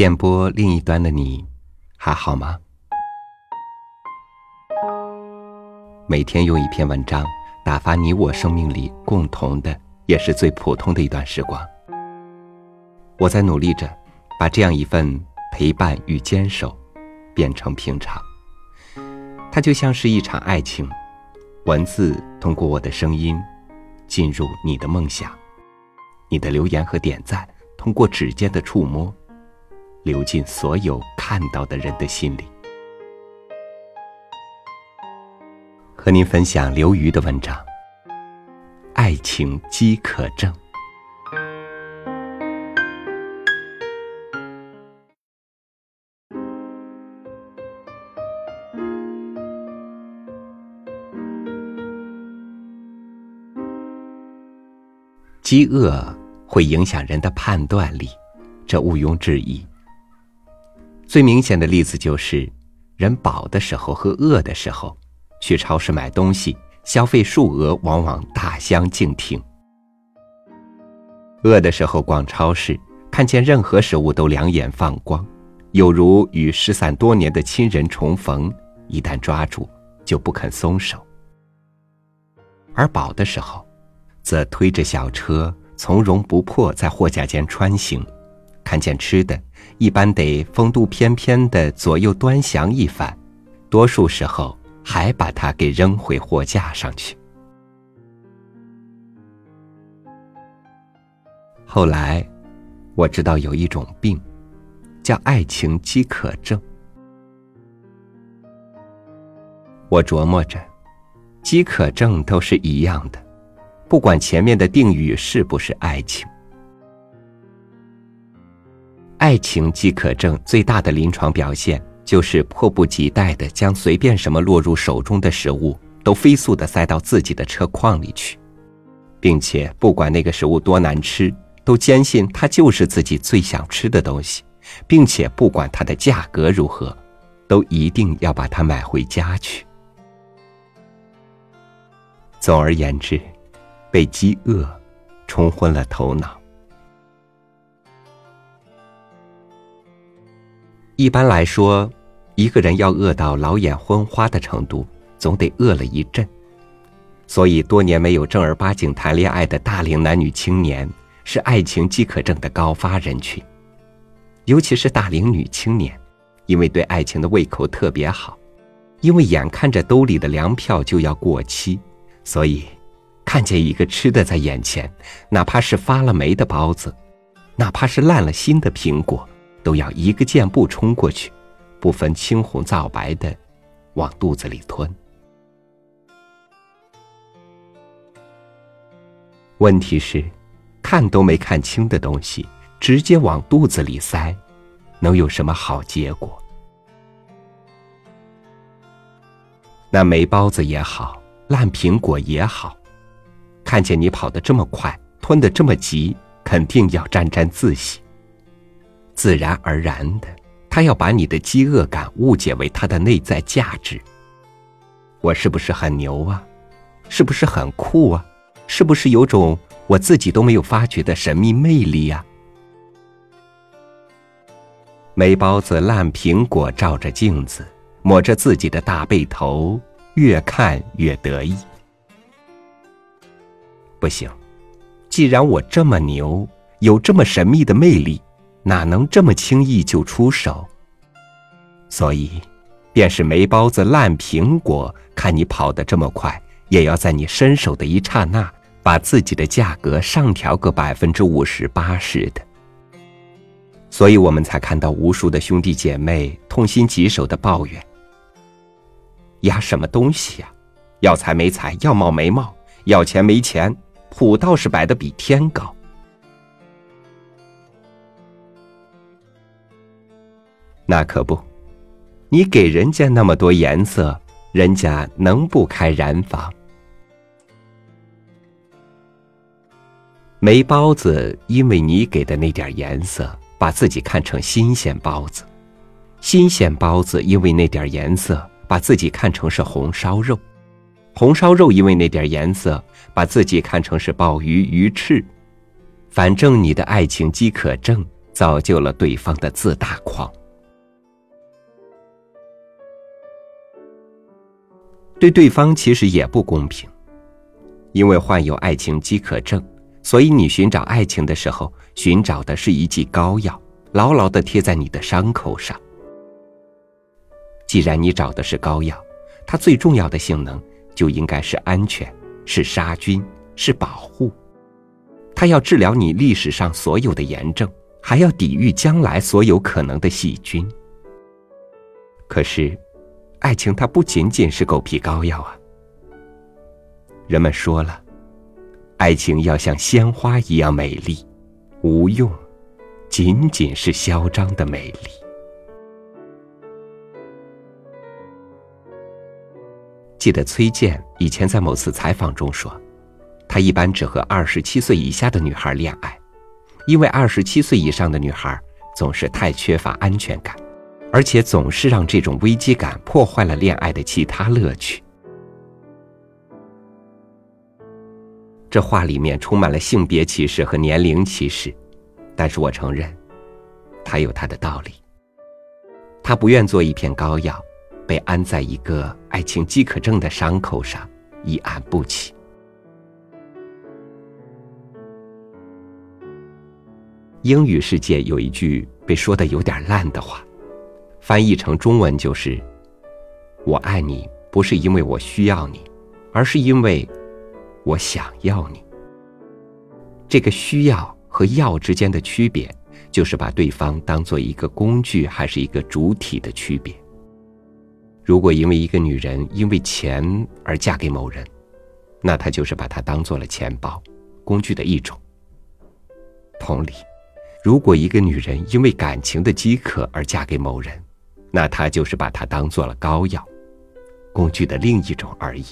电波另一端的你，还好吗？每天用一篇文章打发你我生命里共同的，也是最普通的一段时光。我在努力着，把这样一份陪伴与坚守，变成平常。它就像是一场爱情，文字通过我的声音，进入你的梦想；你的留言和点赞，通过指尖的触摸。流进所有看到的人的心里。和您分享刘瑜的文章《爱情饥渴症》。饥饿会影响人的判断力，这毋庸置疑。最明显的例子就是，人饱的时候和饿的时候，去超市买东西，消费数额往往大相径庭。饿的时候逛超市，看见任何食物都两眼放光，有如与失散多年的亲人重逢，一旦抓住就不肯松手。而饱的时候，则推着小车从容不迫在货架间穿行。看见吃的，一般得风度翩翩的左右端详一番，多数时候还把它给扔回货架上去。后来，我知道有一种病，叫爱情饥渴症。我琢磨着，饥渴症都是一样的，不管前面的定语是不是爱情。爱情饥渴症最大的临床表现，就是迫不及待的将随便什么落入手中的食物，都飞速的塞到自己的车筐里去，并且不管那个食物多难吃，都坚信它就是自己最想吃的东西，并且不管它的价格如何，都一定要把它买回家去。总而言之，被饥饿冲昏了头脑。一般来说，一个人要饿到老眼昏花的程度，总得饿了一阵。所以，多年没有正儿八经谈恋爱的大龄男女青年，是爱情饥渴症的高发人群。尤其是大龄女青年，因为对爱情的胃口特别好，因为眼看着兜里的粮票就要过期，所以看见一个吃的在眼前，哪怕是发了霉的包子，哪怕是烂了心的苹果。都要一个箭步冲过去，不分青红皂白的往肚子里吞。问题是，看都没看清的东西，直接往肚子里塞，能有什么好结果？那霉包子也好，烂苹果也好，看见你跑得这么快，吞得这么急，肯定要沾沾自喜。自然而然的，他要把你的饥饿感误解为他的内在价值。我是不是很牛啊？是不是很酷啊？是不是有种我自己都没有发觉的神秘魅力呀？霉包子、烂苹果照着镜子，抹着自己的大背头，越看越得意。不行，既然我这么牛，有这么神秘的魅力。哪能这么轻易就出手？所以，便是霉包子、烂苹果，看你跑得这么快，也要在你伸手的一刹那，把自己的价格上调个百分之五十、八十的。所以我们才看到无数的兄弟姐妹痛心疾首的抱怨：压什么东西呀？要财没财，要貌没貌，要钱没钱，谱倒是摆的比天高。那可不，你给人家那么多颜色，人家能不开染坊？霉包子因为你给的那点颜色，把自己看成新鲜包子；新鲜包子因为那点颜色，把自己看成是红烧肉；红烧肉因为那点颜色，把自己看成是鲍鱼鱼翅。反正你的爱情饥渴症。造就了对方的自大狂。对对方其实也不公平，因为患有爱情饥渴症，所以你寻找爱情的时候，寻找的是一剂膏药，牢牢的贴在你的伤口上。既然你找的是膏药，它最重要的性能就应该是安全，是杀菌，是保护。它要治疗你历史上所有的炎症，还要抵御将来所有可能的细菌。可是。爱情它不仅仅是狗皮膏药啊！人们说了，爱情要像鲜花一样美丽，无用，仅仅是嚣张的美丽。记得崔健以前在某次采访中说，他一般只和二十七岁以下的女孩恋爱，因为二十七岁以上的女孩总是太缺乏安全感。而且总是让这种危机感破坏了恋爱的其他乐趣。这话里面充满了性别歧视和年龄歧视，但是我承认，他有他的道理。他不愿做一片膏药，被安在一个爱情饥渴症的伤口上，一按不起。英语世界有一句被说的有点烂的话。翻译成中文就是：“我爱你，不是因为我需要你，而是因为我想要你。”这个需要和要之间的区别，就是把对方当做一个工具还是一个主体的区别。如果因为一个女人因为钱而嫁给某人，那她就是把他当做了钱包，工具的一种。同理，如果一个女人因为感情的饥渴而嫁给某人，那他就是把它当做了膏药，工具的另一种而已。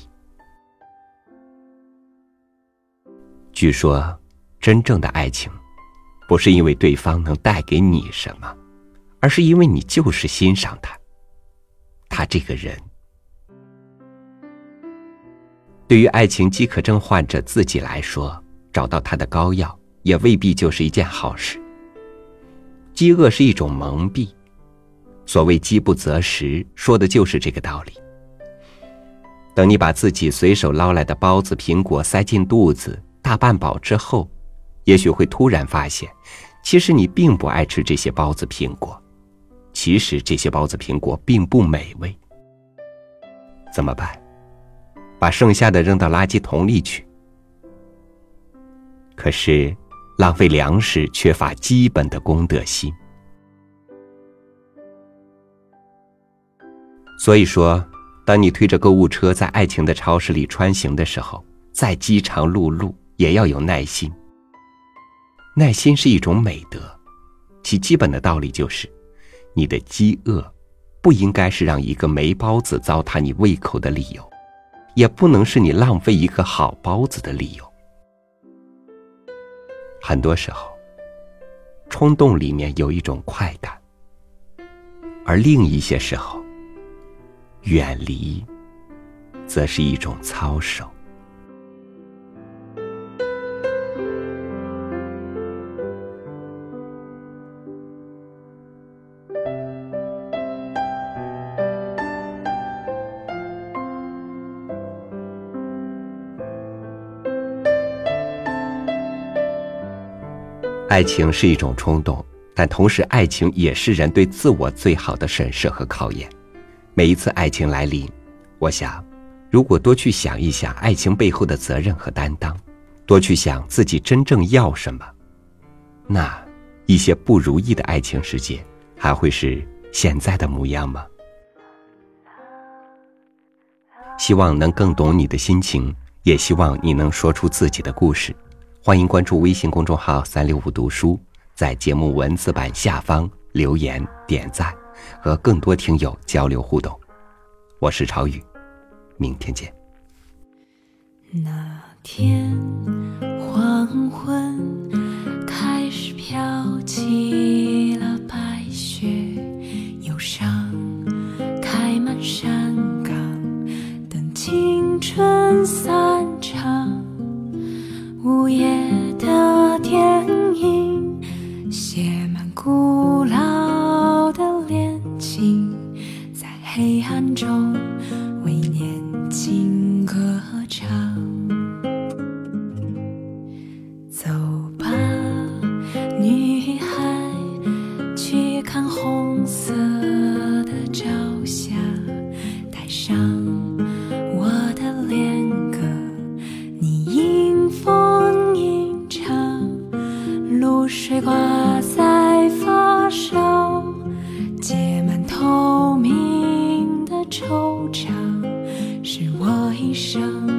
据说，真正的爱情，不是因为对方能带给你什么，而是因为你就是欣赏他，他这个人。对于爱情饥渴症患者自己来说，找到他的膏药也未必就是一件好事。饥饿是一种蒙蔽。所谓饥不择食，说的就是这个道理。等你把自己随手捞来的包子、苹果塞进肚子，大半饱之后，也许会突然发现，其实你并不爱吃这些包子、苹果，其实这些包子、苹果并不美味。怎么办？把剩下的扔到垃圾桶里去。可是，浪费粮食缺乏基本的公德心。所以说，当你推着购物车在爱情的超市里穿行的时候，再饥肠辘辘也要有耐心。耐心是一种美德，其基本的道理就是，你的饥饿，不应该是让一个没包子糟蹋你胃口的理由，也不能是你浪费一个好包子的理由。很多时候，冲动里面有一种快感，而另一些时候。远离，则是一种操守。爱情是一种冲动，但同时，爱情也是人对自我最好的审视和考验。每一次爱情来临，我想，如果多去想一想爱情背后的责任和担当，多去想自己真正要什么，那一些不如意的爱情世界还会是现在的模样吗？希望能更懂你的心情，也希望你能说出自己的故事。欢迎关注微信公众号“三六五读书”，在节目文字版下方留言点赞。和更多听友交流互动，我是朝雨，明天见。那天黄昏开始飘起了白雪，生